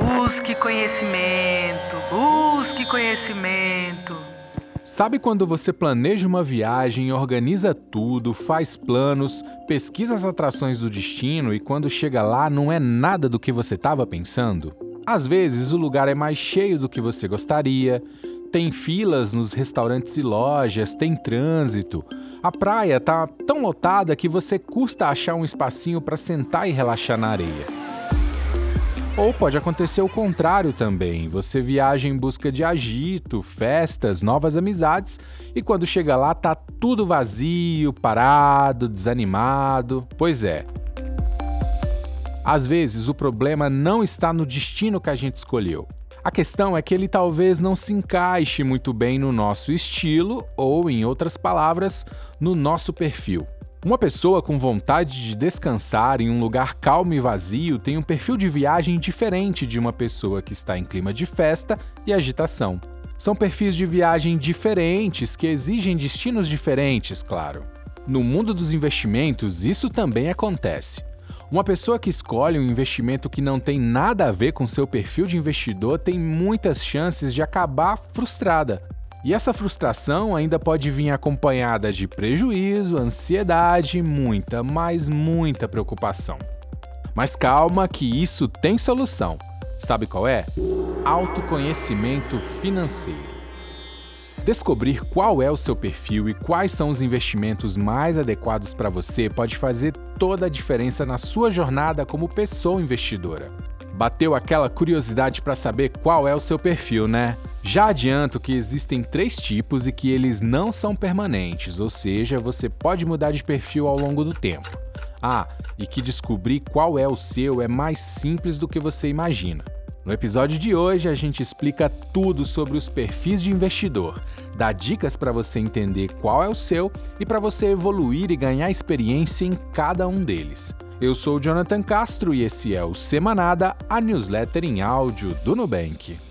Busque conhecimento, busque conhecimento. Sabe quando você planeja uma viagem, organiza tudo, faz planos, pesquisa as atrações do destino e quando chega lá não é nada do que você estava pensando? Às vezes o lugar é mais cheio do que você gostaria, tem filas nos restaurantes e lojas, tem trânsito. A praia tá tão lotada que você custa achar um espacinho para sentar e relaxar na areia. Ou pode acontecer o contrário também. Você viaja em busca de agito, festas, novas amizades e quando chega lá tá tudo vazio, parado, desanimado. Pois é. Às vezes o problema não está no destino que a gente escolheu. A questão é que ele talvez não se encaixe muito bem no nosso estilo ou, em outras palavras, no nosso perfil. Uma pessoa com vontade de descansar em um lugar calmo e vazio tem um perfil de viagem diferente de uma pessoa que está em clima de festa e agitação. São perfis de viagem diferentes que exigem destinos diferentes, claro. No mundo dos investimentos, isso também acontece. Uma pessoa que escolhe um investimento que não tem nada a ver com seu perfil de investidor tem muitas chances de acabar frustrada, e essa frustração ainda pode vir acompanhada de prejuízo, ansiedade, muita, mas muita preocupação. Mas calma que isso tem solução. Sabe qual é? Autoconhecimento financeiro. Descobrir qual é o seu perfil e quais são os investimentos mais adequados para você pode fazer toda a diferença na sua jornada como pessoa investidora. Bateu aquela curiosidade para saber qual é o seu perfil, né? Já adianto que existem três tipos e que eles não são permanentes, ou seja, você pode mudar de perfil ao longo do tempo. Ah, e que descobrir qual é o seu é mais simples do que você imagina. No episódio de hoje, a gente explica tudo sobre os perfis de investidor, dá dicas para você entender qual é o seu e para você evoluir e ganhar experiência em cada um deles. Eu sou o Jonathan Castro e esse é o Semanada, a newsletter em áudio do Nubank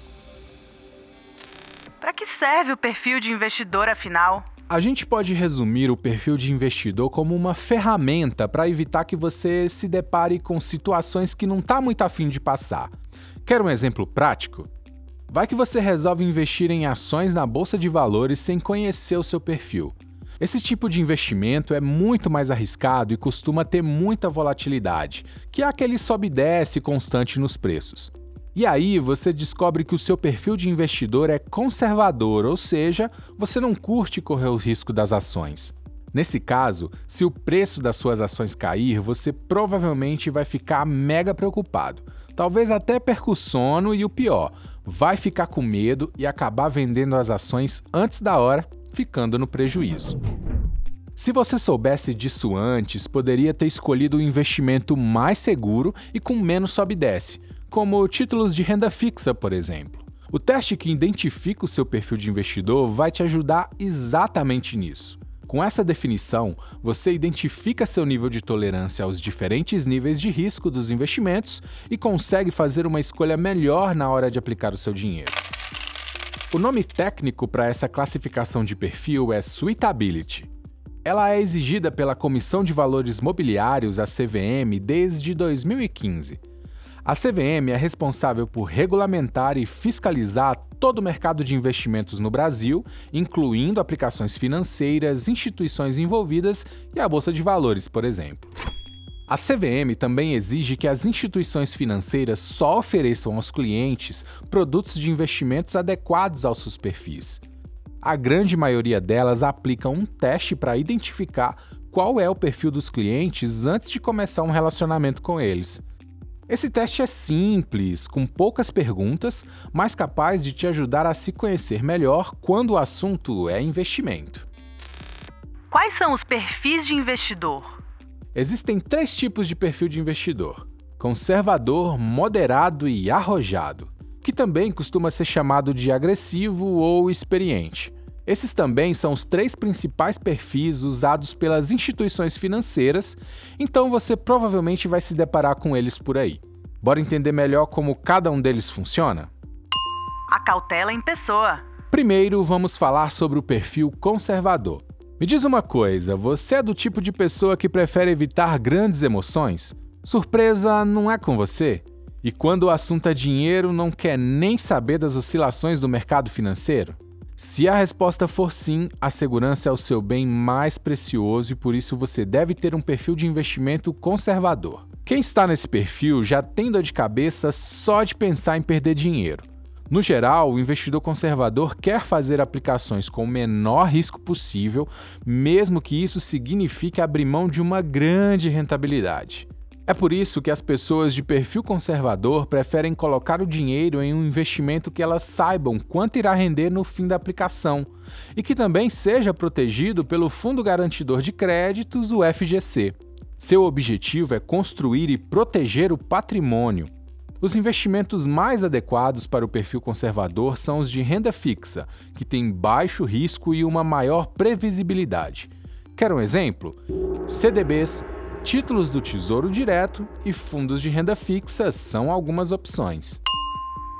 que serve o perfil de investidor, afinal? A gente pode resumir o perfil de investidor como uma ferramenta para evitar que você se depare com situações que não está muito afim de passar. Quer um exemplo prático? Vai que você resolve investir em ações na bolsa de valores sem conhecer o seu perfil. Esse tipo de investimento é muito mais arriscado e costuma ter muita volatilidade, que é aquele sobe e desce constante nos preços. E aí você descobre que o seu perfil de investidor é conservador, ou seja, você não curte correr o risco das ações. Nesse caso, se o preço das suas ações cair, você provavelmente vai ficar mega preocupado. Talvez até perca o sono e o pior, vai ficar com medo e acabar vendendo as ações antes da hora, ficando no prejuízo. Se você soubesse disso antes, poderia ter escolhido o investimento mais seguro e com menos sobe e desce, como títulos de renda fixa, por exemplo. O teste que identifica o seu perfil de investidor vai te ajudar exatamente nisso. Com essa definição, você identifica seu nível de tolerância aos diferentes níveis de risco dos investimentos e consegue fazer uma escolha melhor na hora de aplicar o seu dinheiro. O nome técnico para essa classificação de perfil é Suitability. Ela é exigida pela Comissão de Valores Mobiliários, a CVM, desde 2015. A CVM é responsável por regulamentar e fiscalizar todo o mercado de investimentos no Brasil, incluindo aplicações financeiras, instituições envolvidas e a Bolsa de Valores, por exemplo. A CVM também exige que as instituições financeiras só ofereçam aos clientes produtos de investimentos adequados aos seus perfis. A grande maioria delas aplicam um teste para identificar qual é o perfil dos clientes antes de começar um relacionamento com eles. Esse teste é simples, com poucas perguntas, mas capaz de te ajudar a se conhecer melhor quando o assunto é investimento. Quais são os perfis de investidor? Existem três tipos de perfil de investidor: conservador, moderado e arrojado, que também costuma ser chamado de agressivo ou experiente. Esses também são os três principais perfis usados pelas instituições financeiras, então você provavelmente vai se deparar com eles por aí. Bora entender melhor como cada um deles funciona? A cautela em pessoa. Primeiro, vamos falar sobre o perfil conservador. Me diz uma coisa, você é do tipo de pessoa que prefere evitar grandes emoções? Surpresa não é com você? E quando o assunto é dinheiro, não quer nem saber das oscilações do mercado financeiro? Se a resposta for sim, a segurança é o seu bem mais precioso e por isso você deve ter um perfil de investimento conservador. Quem está nesse perfil já tem dor de cabeça só de pensar em perder dinheiro. No geral, o investidor conservador quer fazer aplicações com o menor risco possível, mesmo que isso signifique abrir mão de uma grande rentabilidade. É por isso que as pessoas de perfil conservador preferem colocar o dinheiro em um investimento que elas saibam quanto irá render no fim da aplicação e que também seja protegido pelo Fundo Garantidor de Créditos, o FGC. Seu objetivo é construir e proteger o patrimônio, os investimentos mais adequados para o perfil conservador são os de renda fixa, que tem baixo risco e uma maior previsibilidade. Quer um exemplo? CDBs, títulos do Tesouro Direto e fundos de renda fixa são algumas opções.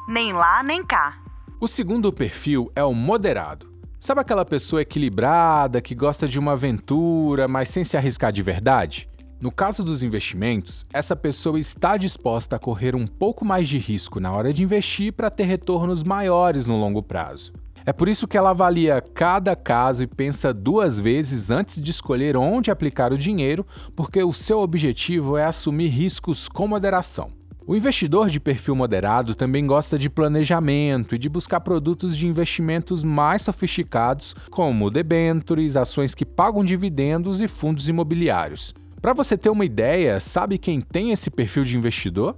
Nem lá, nem cá. O segundo perfil é o moderado. Sabe aquela pessoa equilibrada que gosta de uma aventura, mas sem se arriscar de verdade? No caso dos investimentos, essa pessoa está disposta a correr um pouco mais de risco na hora de investir para ter retornos maiores no longo prazo. É por isso que ela avalia cada caso e pensa duas vezes antes de escolher onde aplicar o dinheiro, porque o seu objetivo é assumir riscos com moderação. O investidor de perfil moderado também gosta de planejamento e de buscar produtos de investimentos mais sofisticados, como debentures, ações que pagam dividendos e fundos imobiliários. Para você ter uma ideia, sabe quem tem esse perfil de investidor?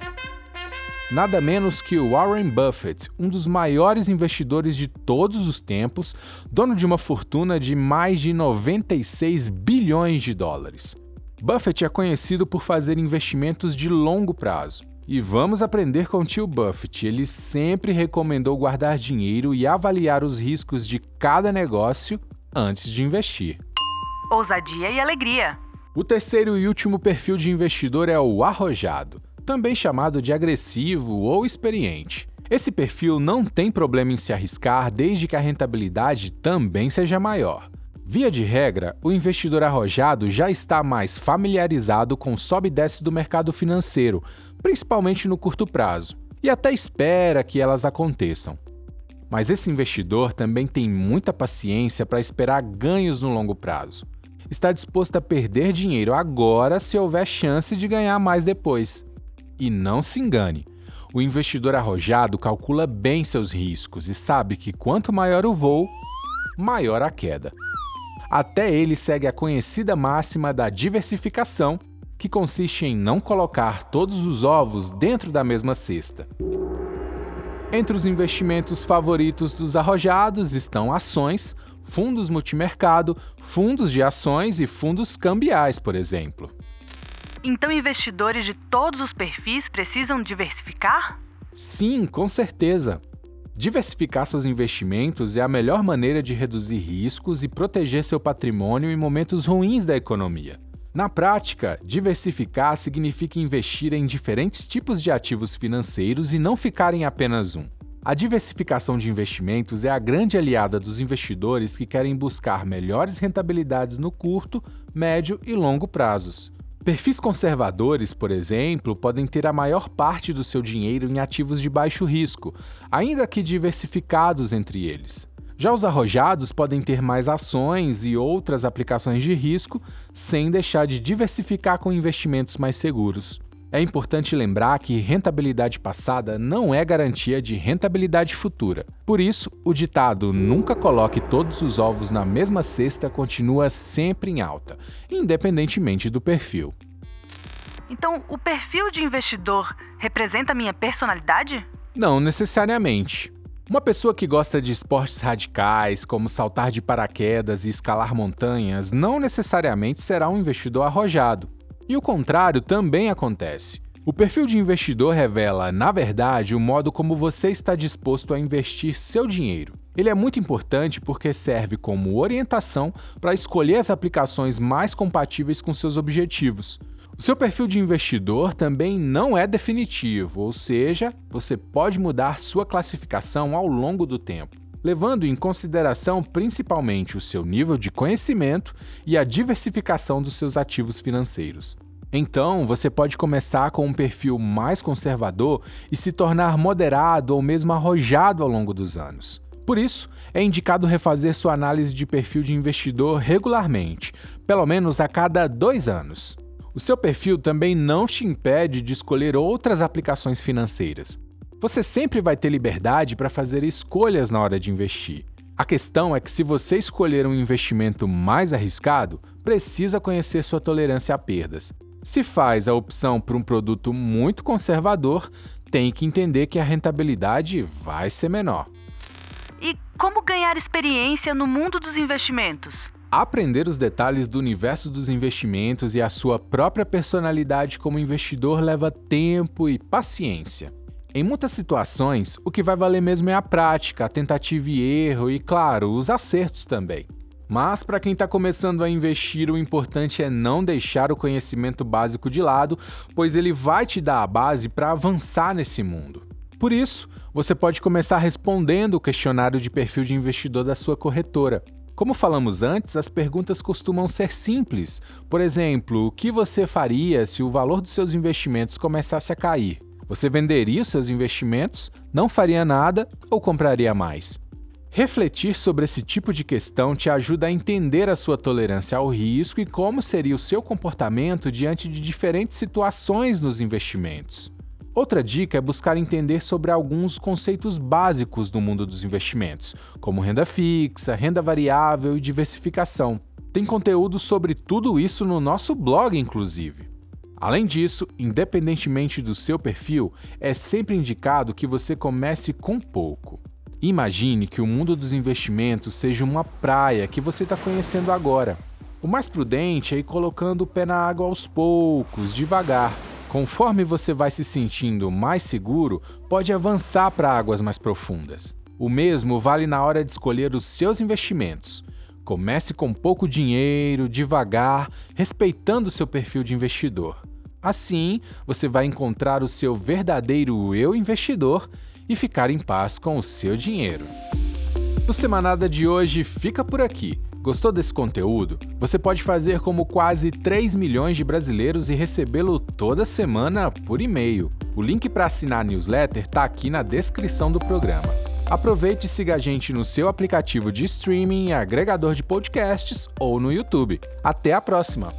Nada menos que o Warren Buffett, um dos maiores investidores de todos os tempos, dono de uma fortuna de mais de 96 bilhões de dólares. Buffett é conhecido por fazer investimentos de longo prazo. E vamos aprender com o tio Buffett. Ele sempre recomendou guardar dinheiro e avaliar os riscos de cada negócio antes de investir. Ousadia e alegria. O terceiro e último perfil de investidor é o arrojado, também chamado de agressivo ou experiente. Esse perfil não tem problema em se arriscar desde que a rentabilidade também seja maior. Via de regra, o investidor arrojado já está mais familiarizado com sobe e desce do mercado financeiro, principalmente no curto prazo, e até espera que elas aconteçam. Mas esse investidor também tem muita paciência para esperar ganhos no longo prazo está disposto a perder dinheiro agora se houver chance de ganhar mais depois. E não se engane, o investidor arrojado calcula bem seus riscos e sabe que quanto maior o voo, maior a queda. Até ele segue a conhecida máxima da diversificação, que consiste em não colocar todos os ovos dentro da mesma cesta. Entre os investimentos favoritos dos arrojados estão ações, fundos multimercado, fundos de ações e fundos cambiais, por exemplo. Então, investidores de todos os perfis precisam diversificar? Sim, com certeza. Diversificar seus investimentos é a melhor maneira de reduzir riscos e proteger seu patrimônio em momentos ruins da economia. Na prática, diversificar significa investir em diferentes tipos de ativos financeiros e não ficar em apenas um. A diversificação de investimentos é a grande aliada dos investidores que querem buscar melhores rentabilidades no curto, médio e longo prazos. Perfis conservadores, por exemplo, podem ter a maior parte do seu dinheiro em ativos de baixo risco, ainda que diversificados entre eles. Já os arrojados podem ter mais ações e outras aplicações de risco, sem deixar de diversificar com investimentos mais seguros. É importante lembrar que rentabilidade passada não é garantia de rentabilidade futura. Por isso, o ditado nunca coloque todos os ovos na mesma cesta continua sempre em alta, independentemente do perfil. Então, o perfil de investidor representa minha personalidade? Não necessariamente. Uma pessoa que gosta de esportes radicais, como saltar de paraquedas e escalar montanhas, não necessariamente será um investidor arrojado. E o contrário também acontece. O perfil de investidor revela, na verdade, o modo como você está disposto a investir seu dinheiro. Ele é muito importante porque serve como orientação para escolher as aplicações mais compatíveis com seus objetivos. O seu perfil de investidor também não é definitivo, ou seja, você pode mudar sua classificação ao longo do tempo levando em consideração principalmente o seu nível de conhecimento e a diversificação dos seus ativos financeiros. Então, você pode começar com um perfil mais conservador e se tornar moderado ou mesmo arrojado ao longo dos anos. Por isso, é indicado refazer sua análise de perfil de investidor regularmente, pelo menos a cada dois anos. O seu perfil também não te impede de escolher outras aplicações financeiras. Você sempre vai ter liberdade para fazer escolhas na hora de investir. A questão é que, se você escolher um investimento mais arriscado, precisa conhecer sua tolerância a perdas. Se faz a opção por um produto muito conservador, tem que entender que a rentabilidade vai ser menor. E como ganhar experiência no mundo dos investimentos? Aprender os detalhes do universo dos investimentos e a sua própria personalidade como investidor leva tempo e paciência. Em muitas situações, o que vai valer mesmo é a prática, a tentativa e erro e, claro, os acertos também. Mas para quem está começando a investir, o importante é não deixar o conhecimento básico de lado, pois ele vai te dar a base para avançar nesse mundo. Por isso, você pode começar respondendo o questionário de perfil de investidor da sua corretora. Como falamos antes, as perguntas costumam ser simples. Por exemplo, o que você faria se o valor dos seus investimentos começasse a cair? Você venderia os seus investimentos, não faria nada ou compraria mais? Refletir sobre esse tipo de questão te ajuda a entender a sua tolerância ao risco e como seria o seu comportamento diante de diferentes situações nos investimentos. Outra dica é buscar entender sobre alguns conceitos básicos do mundo dos investimentos, como renda fixa, renda variável e diversificação. Tem conteúdo sobre tudo isso no nosso blog, inclusive. Além disso, independentemente do seu perfil, é sempre indicado que você comece com pouco. Imagine que o mundo dos investimentos seja uma praia que você está conhecendo agora. O mais prudente é ir colocando o pé na água aos poucos, devagar. Conforme você vai se sentindo mais seguro, pode avançar para águas mais profundas. O mesmo vale na hora de escolher os seus investimentos. Comece com pouco dinheiro, devagar, respeitando seu perfil de investidor. Assim, você vai encontrar o seu verdadeiro eu investidor e ficar em paz com o seu dinheiro. O Semanada de hoje fica por aqui. Gostou desse conteúdo? Você pode fazer como quase 3 milhões de brasileiros e recebê-lo toda semana por e-mail. O link para assinar a newsletter está aqui na descrição do programa. Aproveite e siga a gente no seu aplicativo de streaming, agregador de podcasts ou no YouTube. Até a próxima!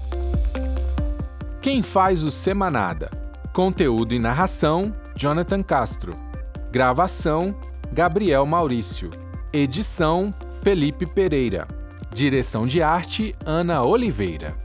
Quem faz o Semanada? Conteúdo e narração: Jonathan Castro. Gravação: Gabriel Maurício. Edição: Felipe Pereira. Direção de arte: Ana Oliveira.